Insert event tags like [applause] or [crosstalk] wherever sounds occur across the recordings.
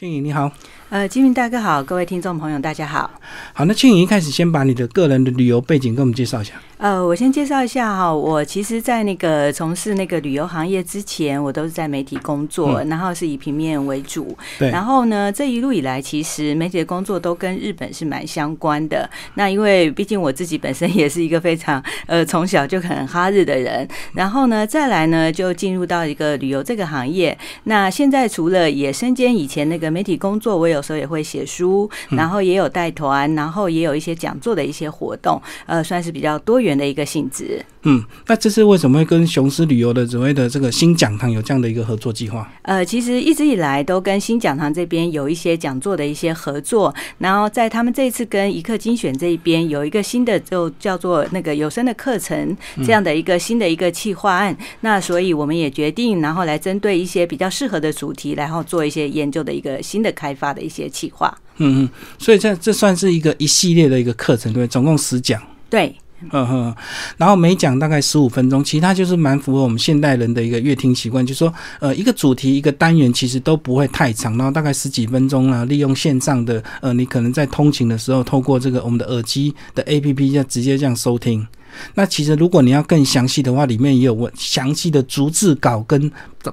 庆颖你好，呃，金明大哥好，各位听众朋友大家好。好，那庆颖一开始先把你的个人的旅游背景跟我们介绍一下。呃，我先介绍一下哈，我其实，在那个从事那个旅游行业之前，我都是在媒体工作，然后是以平面为主。对。然后呢，这一路以来，其实媒体的工作都跟日本是蛮相关的。那因为毕竟我自己本身也是一个非常 [laughs] 呃从小就很哈日的人，然后呢，再来呢就进入到一个旅游这个行业。那现在除了也身兼以前那个媒体工作，我有时候也会写书，然后也有带团，然后也有一些讲座的一些活动，呃，算是比较多元。的一个性质，嗯，那这是为什么会跟雄狮旅游的所谓的这个新讲堂有这样的一个合作计划？呃，其实一直以来都跟新讲堂这边有一些讲座的一些合作，然后在他们这一次跟一刻精选这一边有一个新的就叫做那个有声的课程这样的一个新的一个企划案，那所以我们也决定，然后来针对一些比较适合的主题，然后做一些研究的一个新的开发的一些企划。嗯嗯，所以这这算是一个一系列的一个课程，对，总共十讲。对。嗯哼，然后每讲大概十五分钟，其他就是蛮符合我们现代人的一个阅听习惯，就是说，呃，一个主题一个单元其实都不会太长，然后大概十几分钟啊，利用线上的，呃，你可能在通勤的时候，透过这个我们的耳机的 A P P 就直接这样收听。那其实如果你要更详细的话，里面也有文详细的逐字稿跟。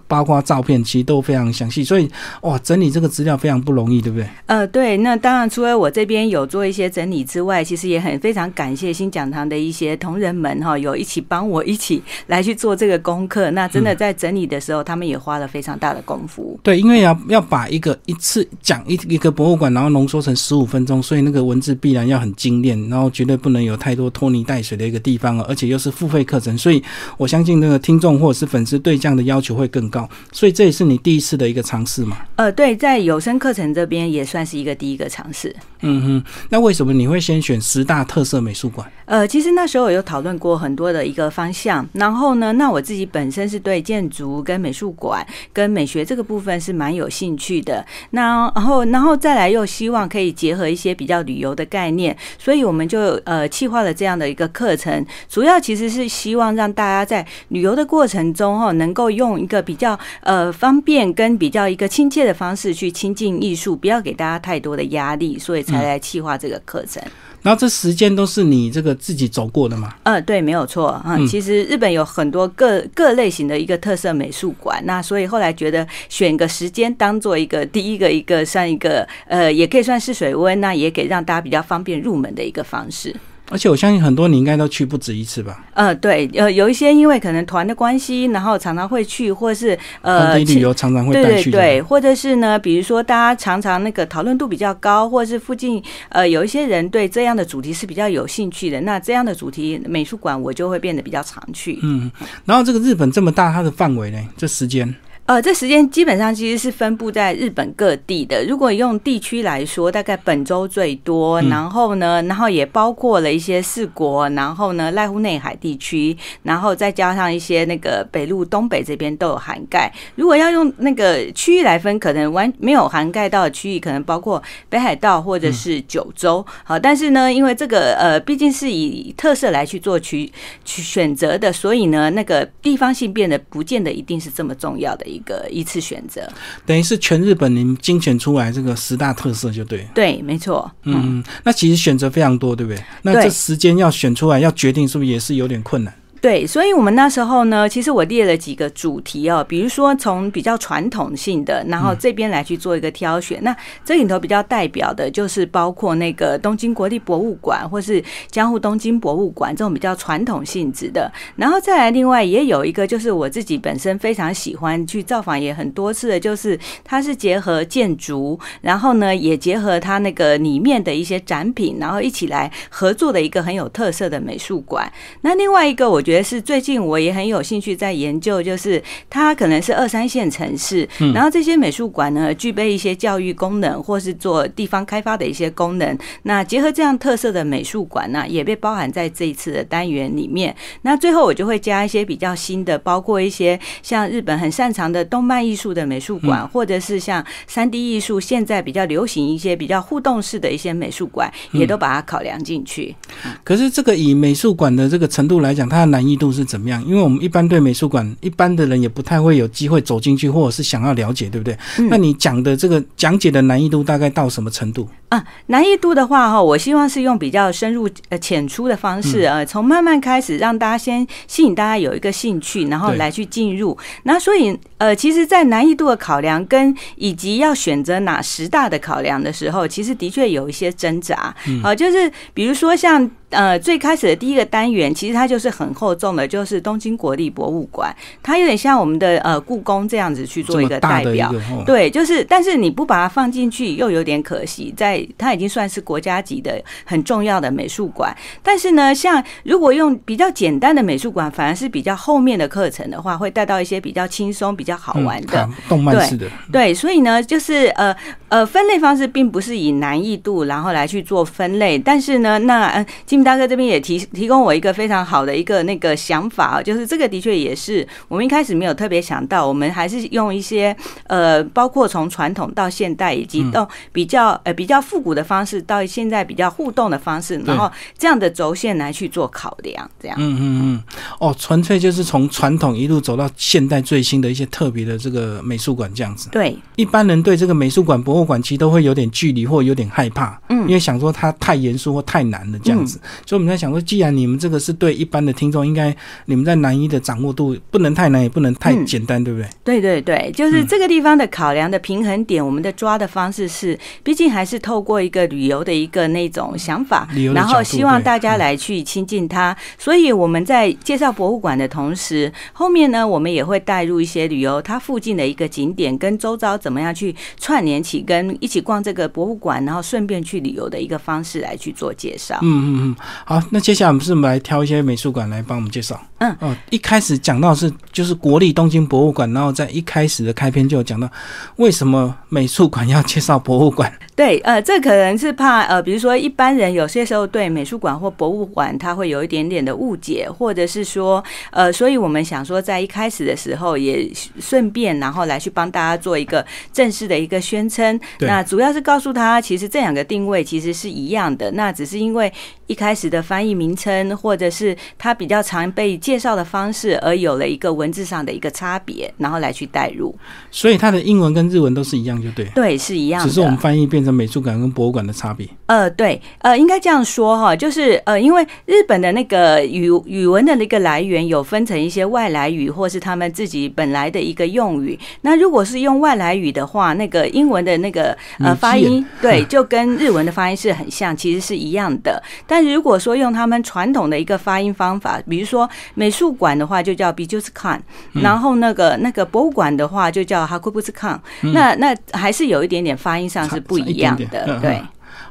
包括照片，其实都非常详细，所以哇，整理这个资料非常不容易，对不对？呃，对。那当然，除了我这边有做一些整理之外，其实也很非常感谢新讲堂的一些同仁们哈，有一起帮我一起来去做这个功课。那真的在整理的时候，他们也花了非常大的功夫。对，因为要要把一个一次讲一一个博物馆，然后浓缩成十五分钟，所以那个文字必然要很精炼，然后绝对不能有太多拖泥带水的一个地方而且又是付费课程，所以我相信那个听众或者是粉丝对这样的要求会更高。所以这也是你第一次的一个尝试嘛？呃，对，在有声课程这边也算是一个第一个尝试。嗯哼，那为什么你会先选十大特色美术馆？呃，其实那时候有讨论过很多的一个方向，然后呢，那我自己本身是对建筑跟美术馆跟美学这个部分是蛮有兴趣的。那然后，然后再来又希望可以结合一些比较旅游的概念，所以我们就呃企划了这样的一个课程，主要其实是希望让大家在旅游的过程中哈，能够用一个比较呃方便跟比较一个亲切的方式去亲近艺术，不要给大家太多的压力，所以才来企划这个课程。然后这时间都是你这个自己走过的吗？呃，对，没有错啊。其实日本有很多各各类型的一个特色美术馆，那所以后来觉得选个时间当做一个第一个一个算一个呃，也可以算试水温，那也给让大家比较方便入门的一个方式。而且我相信很多你应该都去不止一次吧？呃，对，呃，有一些因为可能团的关系，然后常常会去，或是呃，旅游常常会带去，对，或者是呢，比如说大家常常那个讨论度比较高，或者是附近呃有一些人对这样的主题是比较有兴趣的，那这样的主题美术馆我就会变得比较常去。嗯，然后这个日本这么大，它的范围呢？这时间？呃，这时间基本上其实是分布在日本各地的。如果用地区来说，大概本州最多，然后呢，然后也包括了一些四国，然后呢，濑户内海地区，然后再加上一些那个北陆东北这边都有涵盖。如果要用那个区域来分，可能完没有涵盖到的区域，可能包括北海道或者是九州。好，但是呢，因为这个呃，毕竟是以特色来去做取去选择的，所以呢，那个地方性变得不见得一定是这么重要的。一个一次选择，等于是全日本您精选出来这个十大特色就对，对，没错，嗯，那其实选择非常多，对不对？那这时间要选出来要决定，是不是也是有点困难？对，所以，我们那时候呢，其实我列了几个主题哦，比如说从比较传统性的，然后这边来去做一个挑选。那这里头比较代表的就是包括那个东京国立博物馆，或是江户东京博物馆这种比较传统性质的。然后再来，另外也有一个就是我自己本身非常喜欢去造访也很多次的，就是它是结合建筑，然后呢也结合它那个里面的一些展品，然后一起来合作的一个很有特色的美术馆。那另外一个，我觉得。也是最近我也很有兴趣在研究，就是它可能是二三线城市，然后这些美术馆呢具备一些教育功能，或是做地方开发的一些功能。那结合这样特色的美术馆呢，也被包含在这一次的单元里面。那最后我就会加一些比较新的，包括一些像日本很擅长的动漫艺术的美术馆，或者是像三 D 艺术现在比较流行一些比较互动式的一些美术馆，也都把它考量进去。可是这个以美术馆的这个程度来讲，它的难。难易度是怎么样？因为我们一般对美术馆，一般的人也不太会有机会走进去，或者是想要了解，对不对？那你讲的这个讲解的难易度大概到什么程度？啊，难易度的话哈，我希望是用比较深入呃浅出的方式呃，从慢慢开始，让大家先吸引大家有一个兴趣，然后来去进入。那所以呃，其实，在难易度的考量跟以及要选择哪十大的考量的时候，其实的确有一些挣扎。好，就是比如说像。呃，最开始的第一个单元，其实它就是很厚重的，就是东京国立博物馆，它有点像我们的呃故宫这样子去做一个代表，对，就是，但是你不把它放进去，又有点可惜，在它已经算是国家级的很重要的美术馆，但是呢，像如果用比较简单的美术馆，反而是比较后面的课程的话，会带到一些比较轻松、比较好玩的动漫式的，对，所以呢，就是呃呃，分类方式并不是以难易度然后来去做分类，但是呢，那呃金。大哥这边也提提供我一个非常好的一个那个想法啊，就是这个的确也是我们一开始没有特别想到，我们还是用一些呃，包括从传统到现代，以及到比较呃比较复古的方式，到现在比较互动的方式，然后这样的轴线来去做考量，这样。嗯嗯嗯。哦，纯粹就是从传统一路走到现代最新的一些特别的这个美术馆这样子。对，一般人对这个美术馆、博物馆其实都会有点距离或有点害怕，嗯，因为想说它太严肃或太难了这样子。所以我们在想说，既然你们这个是对一般的听众，应该你们在难易的掌握度不能太难，也不能太简单，对不对？对对对，就是这个地方的考量的平衡点，我们的抓的方式是，毕竟还是透过一个旅游的一个那种想法，然后希望大家来去亲近它。所以我们在介绍博物馆的同时，后面呢，我们也会带入一些旅游它附近的一个景点，跟周遭怎么样去串联起，跟一起逛这个博物馆，然后顺便去旅游的一个方式来去做介绍。嗯嗯嗯，好。那接下来我们是来挑一些美术馆来帮我们介绍。嗯哦，一开始讲到是就是国立东京博物馆，然后在一开始的开篇就有讲到为什么美术馆要介绍博物馆。对，呃，这可能是怕呃，比如说一般人有些时候对美术馆或博物馆他会有一点点的误解，或者是说呃，所以我们想说在一开始的时候也顺便然后来去帮大家做一个正式的一个宣称。那主要是告诉他，其实这两个定位其实是一样的，那只是因为一开始的翻译名称或者是它比较常被介绍的方式而有了一个文字上的一个差别，然后来去代入。所以它的英文跟日文都是一样，就对。对，是一样的。只是我们翻译变成。美术馆跟博物馆的差别？呃，对，呃，应该这样说哈，就是呃，因为日本的那个语语文的那个来源有分成一些外来语，或是他们自己本来的一个用语。那如果是用外来语的话，那个英文的那个呃发音，对，就跟日文的发音是很像，其实是一样的。但如果说用他们传统的一个发音方法，比如说美术馆的话，就叫 Bijuskan，，然后那个那个博物馆的话，就叫 Hakubuskan，，那那还是有一点点发音上是不一。一样的，对。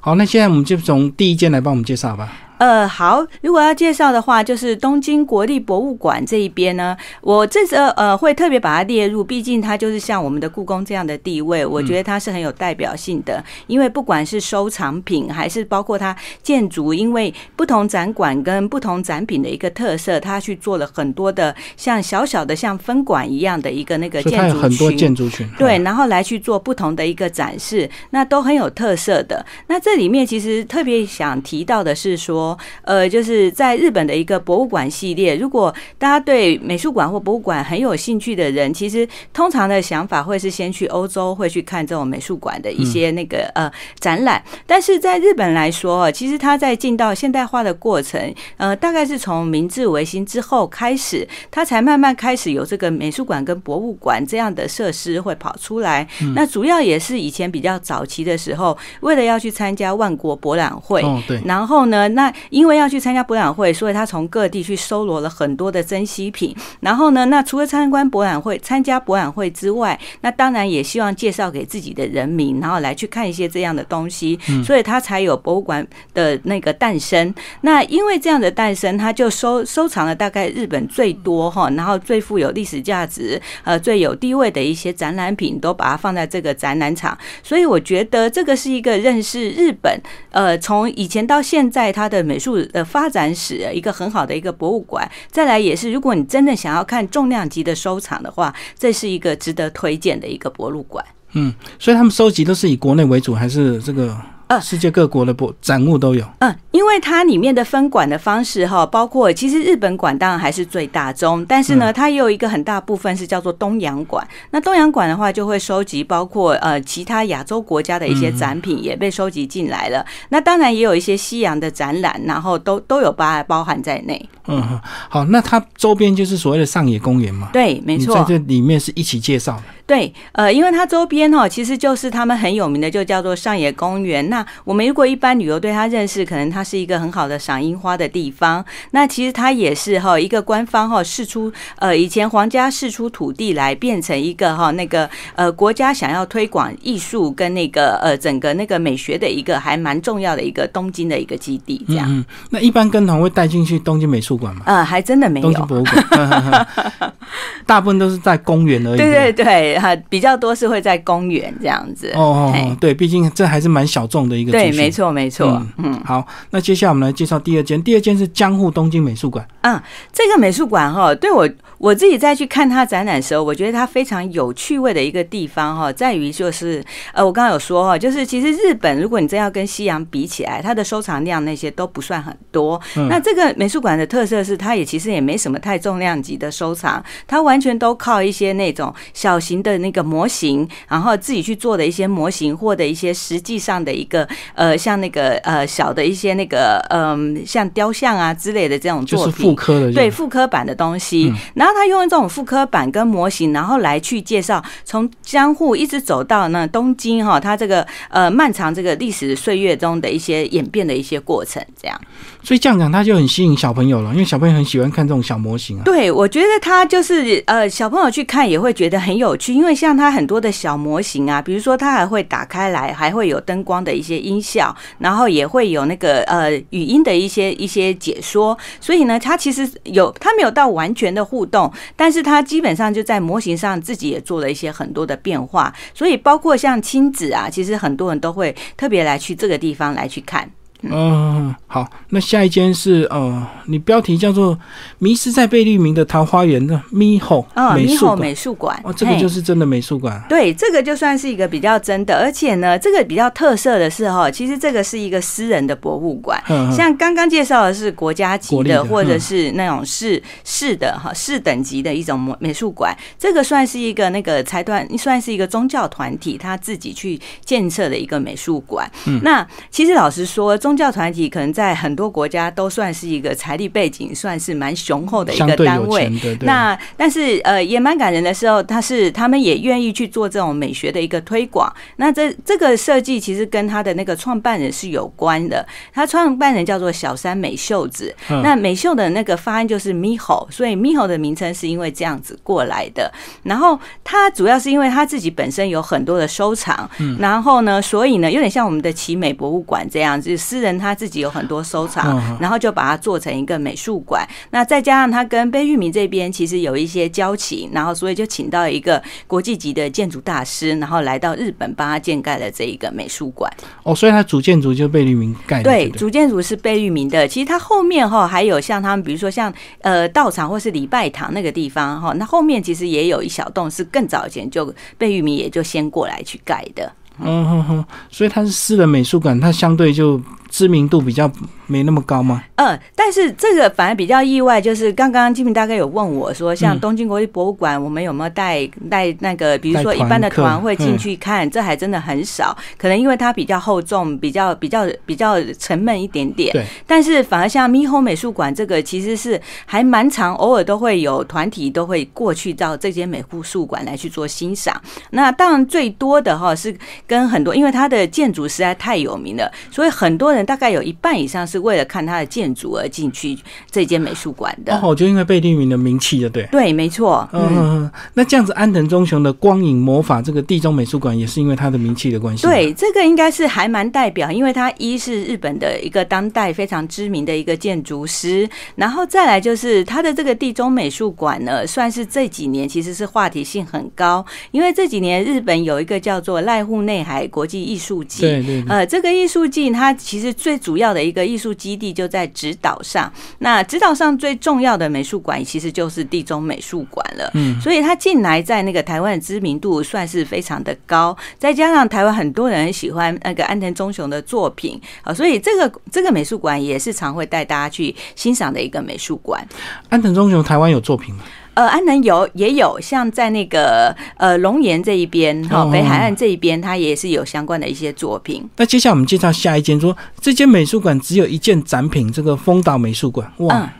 好，那现在我们就从第一间来帮我们介绍吧。呃，好，如果要介绍的话，就是东京国立博物馆这一边呢，我这次呃会特别把它列入，毕竟它就是像我们的故宫这样的地位，我觉得它是很有代表性的。因为不管是收藏品，还是包括它建筑，因为不同展馆跟不同展品的一个特色，它去做了很多的像小小的像分馆一样的一个那个建筑群，很多建筑群，对，然后来去做不同的一个展示，那都很有特色的。那这里面其实特别想提到的是说。呃，就是在日本的一个博物馆系列，如果大家对美术馆或博物馆很有兴趣的人，其实通常的想法会是先去欧洲，会去看这种美术馆的一些那个呃展览。但是在日本来说，其实它在进到现代化的过程，呃，大概是从明治维新之后开始，它才慢慢开始有这个美术馆跟博物馆这样的设施会跑出来。那主要也是以前比较早期的时候，为了要去参加万国博览会，对，然后呢，那因为要去参加博览会，所以他从各地去搜罗了很多的珍稀品。然后呢，那除了参观博览会、参加博览会之外，那当然也希望介绍给自己的人民，然后来去看一些这样的东西。所以他才有博物馆的那个诞生。那因为这样的诞生，他就收收藏了大概日本最多哈，然后最富有历史价值、呃最有地位的一些展览品，都把它放在这个展览场。所以我觉得这个是一个认识日本，呃，从以前到现在它的。美术的发展史，一个很好的一个博物馆。再来也是，如果你真的想要看重量级的收藏的话，这是一个值得推荐的一个博物馆。嗯，所以他们收集都是以国内为主，还是这个呃，世界各国的博展物都有。嗯，因为它里面的分馆的方式哈，包括其实日本馆当然还是最大宗，但是呢，它也有一个很大部分是叫做东洋馆。那东洋馆的话，就会收集包括呃其他亚洲国家的一些展品也被收集进来了。那当然也有一些西洋的展览，然后都都有把它包含在内。嗯，好，那它周边就是所谓的上野公园嘛？对，没错，在这里面是一起介绍的。对，呃，因为它周边哈，其实就是他们很有名的，就叫做上野公园。那我们如果一般旅游对它认识，可能它是一个很好的赏樱花的地方。那其实它也是哈一个官方哈释出，呃，以前皇家释出土地来变成一个哈那个呃国家想要推广艺术跟那个呃整个那个美学的一个还蛮重要的一个东京的一个基地。这样，嗯，那一般跟团会带进去东京美术馆吗？呃，还真的没有。东京博物馆，[laughs] [laughs] 大部分都是在公园而已。对对对。哈，比较多是会在公园这样子哦，对，毕竟这还是蛮小众的一个。对，没错，没错。嗯，好，那接下来我们来介绍第二间，第二间是江户东京美术馆。嗯，这个美术馆哈，对我。我自己再去看它展览的时候，我觉得它非常有趣味的一个地方哈，在于就是呃，我刚刚有说哈，就是其实日本如果你真要跟西洋比起来，它的收藏量那些都不算很多。那这个美术馆的特色是，它也其实也没什么太重量级的收藏，它完全都靠一些那种小型的那个模型，然后自己去做的一些模型，或者一些实际上的一个呃，像那个呃小的一些那个嗯，像雕像啊之类的这种作品，复刻的对复刻版的东西，然后。他用这种复刻版跟模型，然后来去介绍从江户一直走到那东京哈，它这个呃漫长这个历史岁月中的一些演变的一些过程，这样。所以这样讲，他就很吸引小朋友了，因为小朋友很喜欢看这种小模型啊。对，我觉得他就是呃，小朋友去看也会觉得很有趣，因为像他很多的小模型啊，比如说他还会打开来，还会有灯光的一些音效，然后也会有那个呃语音的一些一些解说。所以呢，他其实有他没有到完全的互动，但是他基本上就在模型上自己也做了一些很多的变化。所以包括像亲子啊，其实很多人都会特别来去这个地方来去看。嗯，好，那下一间是呃，你标题叫做《迷失在贝聿铭的桃花源》的咪吼美术美术馆哦，这个就是真的美术馆。对，这个就算是一个比较真的，而且呢，这个比较特色的是哈，其实这个是一个私人的博物馆，像刚刚介绍的是国家级的，或者是那种市市的哈市等级的一种美美术馆，这个算是一个那个财团，算是一个宗教团体他自己去建设的一个美术馆。嗯。那其实老实说，宗教团体可能在很多国家都算是一个财力背景算是蛮雄厚的一个单位。那但是呃也蛮感人的时候，他是他们也愿意去做这种美学的一个推广。那这这个设计其实跟他的那个创办人是有关的。他创办人叫做小山美秀子。那美秀的那个发音就是 Miho，所以 Miho 的名称是因为这样子过来的。然后他主要是因为他自己本身有很多的收藏，嗯然后呢，所以呢有点像我们的奇美博物馆这样子，私人他自己有很多收藏，然后就把它做成一个美术馆。那再加上他跟贝聿铭这边其实有一些交情，然后所以就请到一个国际级的建筑大师，然后来到日本帮他建盖了这一个美术馆。哦，所以他主建筑就贝聿铭盖的。对，主建筑是贝聿铭的。其实他后面哈还有像他们，比如说像呃道场或是礼拜堂那个地方哈，那后面其实也有一小栋是更早以前就贝聿铭也就先过来去盖的。嗯哼哼，所以它是私人美术馆，它相对就。知名度比较没那么高吗？嗯，但是这个反而比较意外，就是刚刚金明大概有问我说，像东京国立博物馆，我们有没有带带那个，比如说一般的团会进去看，这还真的很少，可能因为它比较厚重，比较比较比较沉闷一点点。对。但是反而像咪吼美术馆这个，其实是还蛮长，偶尔都会有团体都会过去到这间美术馆来去做欣赏。那当然最多的哈是跟很多，因为它的建筑实在太有名了，所以很多人。大概有一半以上是为了看它的建筑而进去这间美术馆的。哦，就因为贝聿铭的名气的，对。对，没错。嗯，那这样子，安藤忠雄的光影魔法这个地中美术馆也是因为他的名气的关系。对，这个应该是还蛮代表，因为他一是日本的一个当代非常知名的一个建筑师，然后再来就是他的这个地中美术馆呢，算是这几年其实是话题性很高，因为这几年日本有一个叫做濑户内海国际艺术季。对对。呃，这个艺术季它其实。最主要的一个艺术术基地就在直岛上。那直岛上最重要的美术馆其实就是地中美术馆了。嗯，所以他进来在那个台湾的知名度算是非常的高，再加上台湾很多人喜欢那个安藤忠雄的作品啊，所以这个这个美术馆也是常会带大家去欣赏的一个美术馆。安藤忠雄台湾有作品吗？呃，安南有也有，像在那个呃龙岩这一边哈，北海岸这一边，它也是有相关的一些作品。那接下来我们介绍下一间，说这间美术馆只有一件展品，这个丰岛美术馆。哇，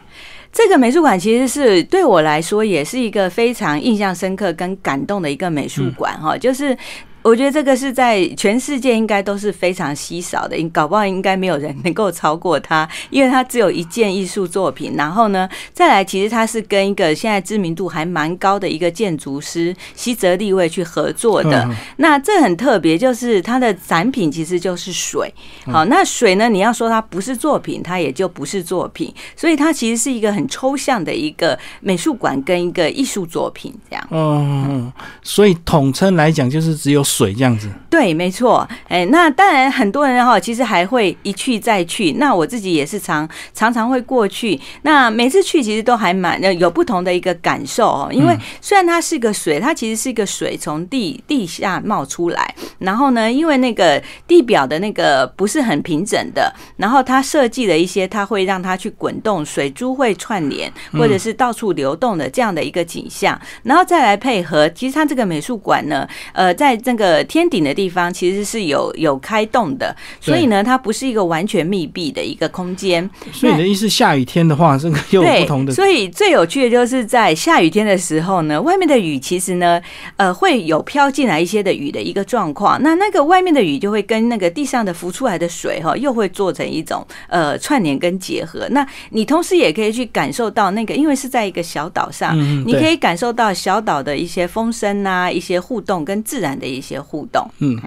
这个美术馆其实是对我来说也是一个非常印象深刻跟感动的一个美术馆哈，就是。我觉得这个是在全世界应该都是非常稀少的，搞不好应该没有人能够超过它，因为它只有一件艺术作品。然后呢，再来，其实它是跟一个现在知名度还蛮高的一个建筑师西泽立卫去合作的。那这很特别，就是它的展品其实就是水。好，那水呢，你要说它不是作品，它也就不是作品。所以它其实是一个很抽象的一个美术馆跟一个艺术作品这样。嗯，所以统称来讲，就是只有。水这样子，对，没错，哎，那当然很多人哈，其实还会一去再去。那我自己也是常常常会过去。那每次去其实都还蛮有不同的一个感受哦。因为虽然它是个水，它其实是一个水从地地下冒出来。然后呢，因为那个地表的那个不是很平整的，然后它设计了一些，它会让它去滚动，水珠会串联，或者是到处流动的这样的一个景象。然后再来配合，其实它这个美术馆呢，呃，在这个。呃，天顶的地方其实是有有开洞的，所以呢，它不是一个完全密闭的一个空间。所以你的意思，下雨天的话，这个又有不同的。所以最有趣的就是在下雨天的时候呢，外面的雨其实呢，呃，会有飘进来一些的雨的一个状况。那那个外面的雨就会跟那个地上的浮出来的水哈，又会做成一种呃串联跟结合。那你同时也可以去感受到那个，因为是在一个小岛上，你可以感受到小岛的一些风声啊，一些互动跟自然的一些。互动，嗯，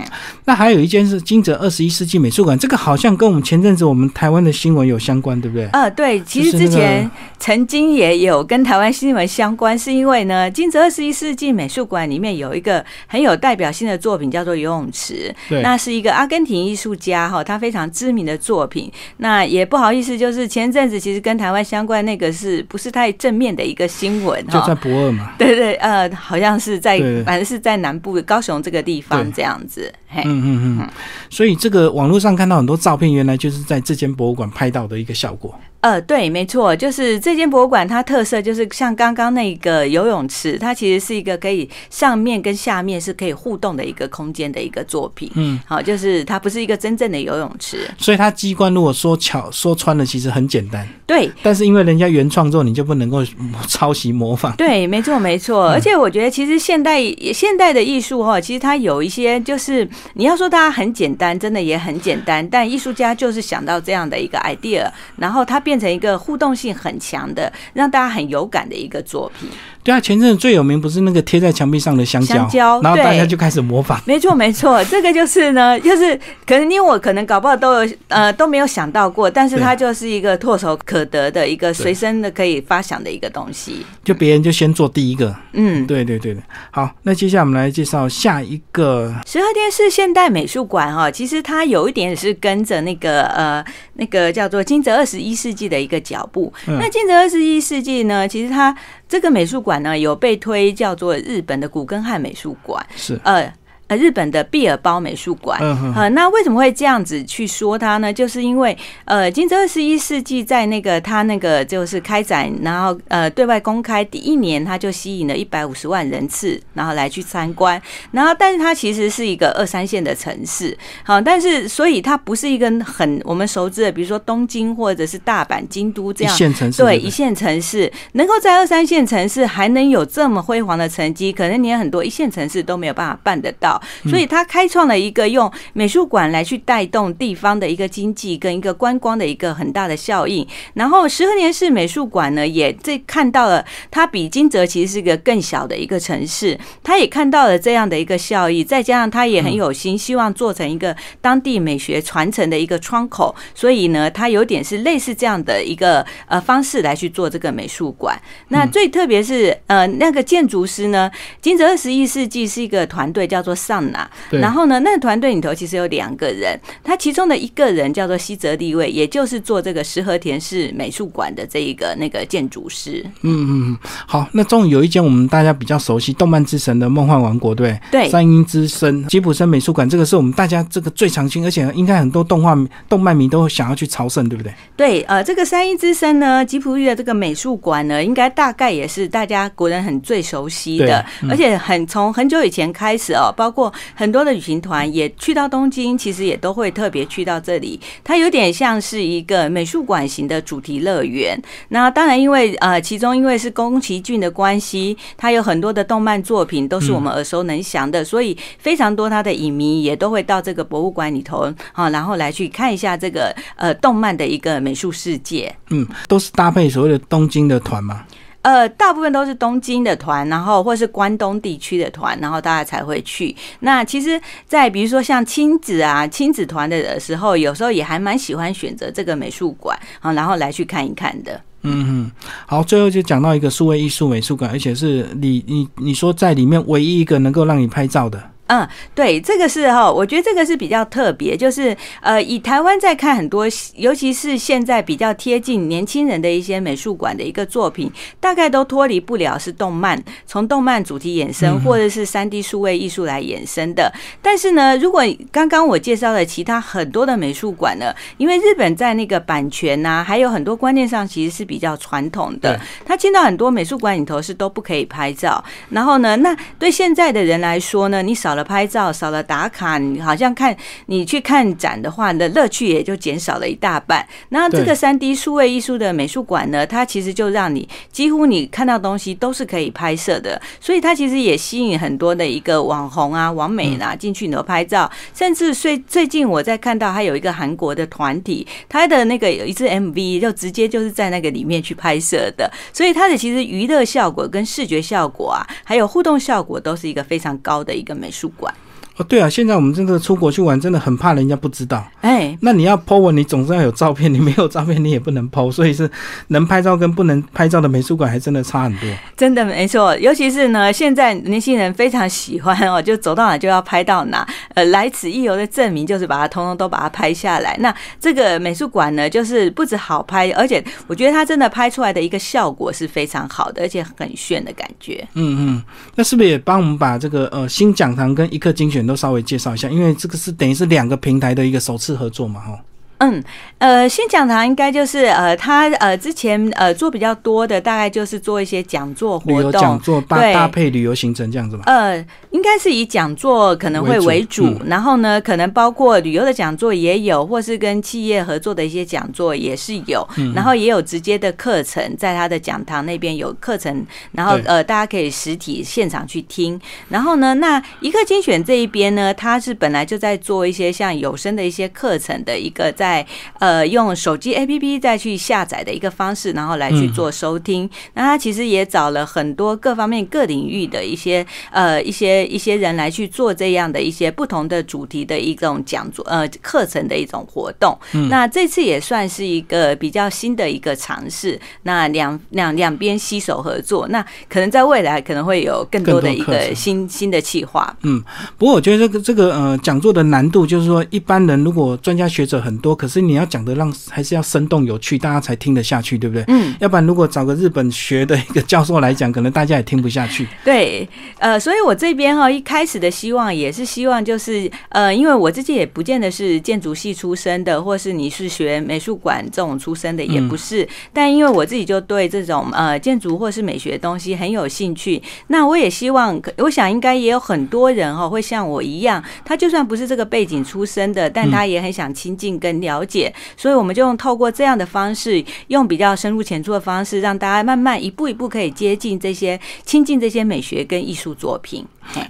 那还有一件是金泽二十一世纪美术馆，这个好像跟我们前阵子我们台湾的新闻有相关，对不对？呃，对，其实之前曾经也有跟台湾新闻相关，是因为呢，金泽二十一世纪美术馆里面有一个很有代表性的作品，叫做游泳池，那是一个阿根廷艺术家哈，他非常知名的作品。那也不好意思，就是前阵子其实跟台湾相关那个是不是太正面的一个新闻？就在博尔嘛，对对，呃，好像是在，反正是在南部高雄这个地。地方这样子，嗯嗯。嗯，所以这个网络上看到很多照片，原来就是在这间博物馆拍到的一个效果。呃，对，没错，就是这间博物馆，它特色就是像刚刚那个游泳池，它其实是一个可以上面跟下面是可以互动的一个空间的一个作品。嗯，好，就是它不是一个真正的游泳池，所以它机关如果说巧说穿了，其实很简单。对，但是因为人家原创作，你就不能够抄袭模仿。对，没错，没错。而且我觉得，其实现代现代的艺术哈，其实它有一些就是你要说它很简单，真的也很简单，但艺术家就是想到这样的一个 idea，然后它。变变成一个互动性很强的，让大家很有感的一个作品。对啊，前阵子最有名不是那个贴在墙壁上的香蕉，然后大家就开始模仿。没错，没错，[laughs] 这个就是呢，就是可能因为我可能搞不好都有呃都没有想到过，但是它就是一个唾手可得的一个随身的可以发想的一个东西。就别人就先做第一个，嗯，对对对的。好，那接下来我们来介绍下一个十和电视现代美术馆哈，其实它有一点是跟着那个呃那个叫做金泽二十一世纪的一个脚步。那金泽二十一世纪呢，其实它。这个美术馆呢，有被推叫做日本的古根汉美术馆，是呃。呃，日本的毕尔包美术馆，嗯呃，那为什么会这样子去说它呢？就是因为呃，金泽二十一世纪在那个它那个就是开展，然后呃对外公开第一年，它就吸引了一百五十万人次，然后来去参观。然后，但是它其实是一个二三线的城市，好，但是所以它不是一个很我们熟知的，比如说东京或者是大阪、京都这样一线城市，对一线城市能够在二三线城市还能有这么辉煌的成绩，可能连很多一线城市都没有办法办得到。所以，他开创了一个用美术馆来去带动地方的一个经济跟一个观光的一个很大的效应。然后，十和年市美术馆呢，也这看到了它比金泽其实是一个更小的一个城市，他也看到了这样的一个效益。再加上他也很有心，希望做成一个当地美学传承的一个窗口。所以呢，他有点是类似这样的一个呃方式来去做这个美术馆。那最特别是呃那个建筑师呢，金泽二十一世纪是一个团队叫做。上拿。然后呢，那个团队里头其实有两个人，他其中的一个人叫做西泽立卫，也就是做这个石和田市美术馆的这一个那个建筑师。嗯嗯，好，那终于有一间我们大家比较熟悉动漫之神的梦幻王国，对对，三鹰之森吉普森美术馆，这个是我们大家这个最常青，而且应该很多动画动漫迷都想要去朝圣，对不对？对，呃，这个三鹰之森呢，吉普力的这个美术馆呢，应该大概也是大家国人很最熟悉的，而且很从很久以前开始哦，包括很多的旅行团也去到东京，其实也都会特别去到这里。它有点像是一个美术馆型的主题乐园。那当然，因为呃，其中因为是宫崎骏的关系，它有很多的动漫作品都是我们耳熟能详的，所以非常多他的影迷也都会到这个博物馆里头啊，然后来去看一下这个呃动漫的一个美术世界。嗯，都是搭配所谓的东京的团嘛。呃，大部分都是东京的团，然后或是关东地区的团，然后大家才会去。那其实，在比如说像亲子啊、亲子团的时候，有时候也还蛮喜欢选择这个美术馆啊，然后来去看一看的。嗯嗯，好，最后就讲到一个数位艺术美术馆，而且是你你你说在里面唯一一个能够让你拍照的。嗯，对，这个是哈，我觉得这个是比较特别，就是呃，以台湾在看很多，尤其是现在比较贴近年轻人的一些美术馆的一个作品，大概都脱离不了是动漫，从动漫主题衍生，或者是三 D 数位艺术来衍生的。但是呢，如果刚刚我介绍的其他很多的美术馆呢，因为日本在那个版权呐，还有很多观念上其实是比较传统的，他进到很多美术馆里头是都不可以拍照。然后呢，那对现在的人来说呢，你少。了拍照少了打卡，你好像看你去看展的话，你的乐趣也就减少了一大半。那这个三 D 数位艺术的美术馆呢，它其实就让你几乎你看到东西都是可以拍摄的，所以它其实也吸引很多的一个网红啊、网美啊进去你头拍照。甚至最最近我在看到还有一个韩国的团体，他的那个有一支 MV 就直接就是在那个里面去拍摄的，所以它的其实娱乐效果跟视觉效果啊，还有互动效果都是一个非常高的一个美术。馆。哦，对啊，现在我们真的出国去玩，真的很怕人家不知道。哎，那你要 po 文，你总是要有照片，你没有照片，你也不能 po，所以是能拍照跟不能拍照的美术馆还真的差很多。真的没错，尤其是呢，现在年轻人非常喜欢哦，就走到哪就要拍到哪，呃，来此一游的证明就是把它通通都把它拍下来。那这个美术馆呢，就是不止好拍，而且我觉得它真的拍出来的一个效果是非常好的，而且很炫的感觉。嗯嗯，那是不是也帮我们把这个呃新讲堂跟一刻精选？都稍微介绍一下，因为这个是等于是两个平台的一个首次合作嘛，哈。嗯，呃，新讲堂应该就是呃，他呃之前呃做比较多的，大概就是做一些讲座活动，讲座搭搭配旅游行程这样子嘛。呃，应该是以讲座可能会为主，然后呢，可能包括旅游的讲座也有，或是跟企业合作的一些讲座也是有，然后也有直接的课程，在他的讲堂那边有课程，然后呃，大家可以实体现场去听。然后呢，那一刻精选这一边呢，他是本来就在做一些像有声的一些课程的一个在。在呃用手机 APP 再去下载的一个方式，然后来去做收听。那他其实也找了很多各方面各领域的一些呃一些一些人来去做这样的一些不同的主题的一种讲座呃课程的一种活动。那这次也算是一个比较新的一个尝试。那两两两边携手合作，那可能在未来可能会有更多的一个新新的计划。嗯，不过我觉得这个这个呃讲座的难度就是说，一般人如果专家学者很多。可是你要讲的让还是要生动有趣，大家才听得下去，对不对？嗯，要不然如果找个日本学的一个教授来讲，可能大家也听不下去。对，呃，所以我这边哈一开始的希望也是希望就是呃，因为我自己也不见得是建筑系出身的，或是你是学美术馆这种出身的，也不是。但因为我自己就对这种呃建筑或是美学的东西很有兴趣，那我也希望，我想应该也有很多人哈会像我一样，他就算不是这个背景出身的，但他也很想亲近跟。了解，所以我们就用透过这样的方式，用比较深入浅出的方式，让大家慢慢一步一步可以接近这些、亲近这些美学跟艺术作品。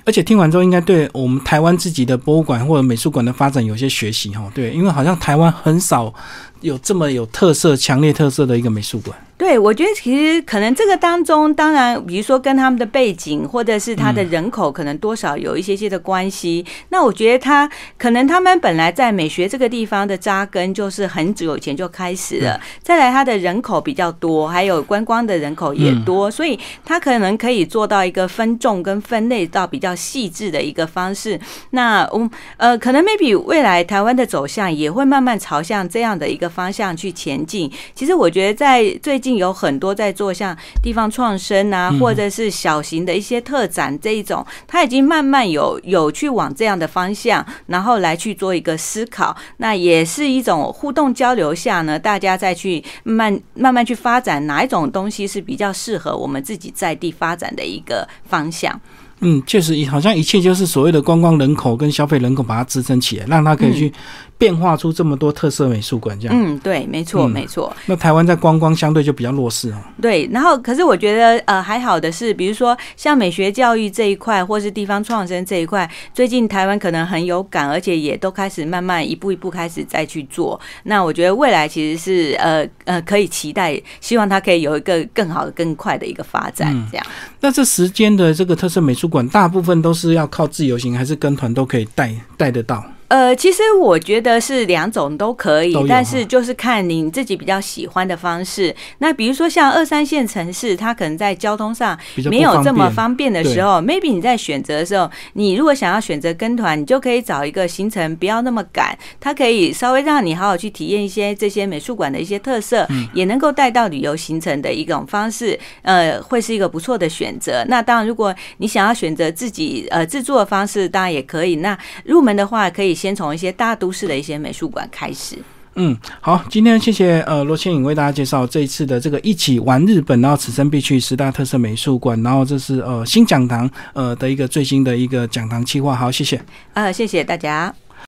而且听完之后，应该对我们台湾自己的博物馆或者美术馆的发展有些学习哈。对，因为好像台湾很少有这么有特色、强烈特色的一个美术馆。对，我觉得其实可能这个当中，当然，比如说跟他们的背景或者是他的人口，可能多少有一些些的关系。那我觉得他可能他们本来在美学这个地方的扎根，就是很久以前就开始了。再来，他的人口比较多，还有观光的人口也多，所以他可能可以做到一个分众跟分类到比较细致的一个方式。那我呃，可能 maybe 未来台湾的走向也会慢慢朝向这样的一个方向去前进。其实我觉得在最近有很多在做像地方创生啊，或者是小型的一些特展这一种，它已经慢慢有有去往这样的方向，然后来去做一个思考。那也是一种互动交流下呢，大家再去慢慢慢去发展哪一种东西是比较适合我们自己在地发展的一个方向。嗯，确实，好像一切就是所谓的观光人口跟消费人口把它支撑起来，让它可以去。变化出这么多特色美术馆，这样嗯，对，没错，没错。那台湾在观光相对就比较弱势哦。对，然后可是我觉得呃还好的是，比如说像美学教育这一块，或是地方创生这一块，最近台湾可能很有感，而且也都开始慢慢一步一步开始再去做。那我觉得未来其实是呃呃可以期待，希望它可以有一个更好的、更快的一个发展。这样。那这时间的这个特色美术馆，大部分都是要靠自由行，还是跟团都可以带带得到？呃，其实我觉得是两种都可以，但是就是看你自己比较喜欢的方式。那比如说像二三线城市，它可能在交通上没有这么方便的时候，maybe 你在选择的时候，你如果想要选择跟团，你就可以找一个行程不要那么赶，它可以稍微让你好好去体验一些这些美术馆的一些特色，也能够带到旅游行程的一种方式，呃，会是一个不错的选择。那当然，如果你想要选择自己呃制作的方式，当然也可以。那入门的话，可以。先从一些大都市的一些美术馆开始。嗯，好，今天谢谢呃罗倩颖为大家介绍这一次的这个一起玩日本，然后此生必去十大特色美术馆，然后这是呃新讲堂呃的一个最新的一个讲堂计划。好，谢谢。呃，谢谢大家。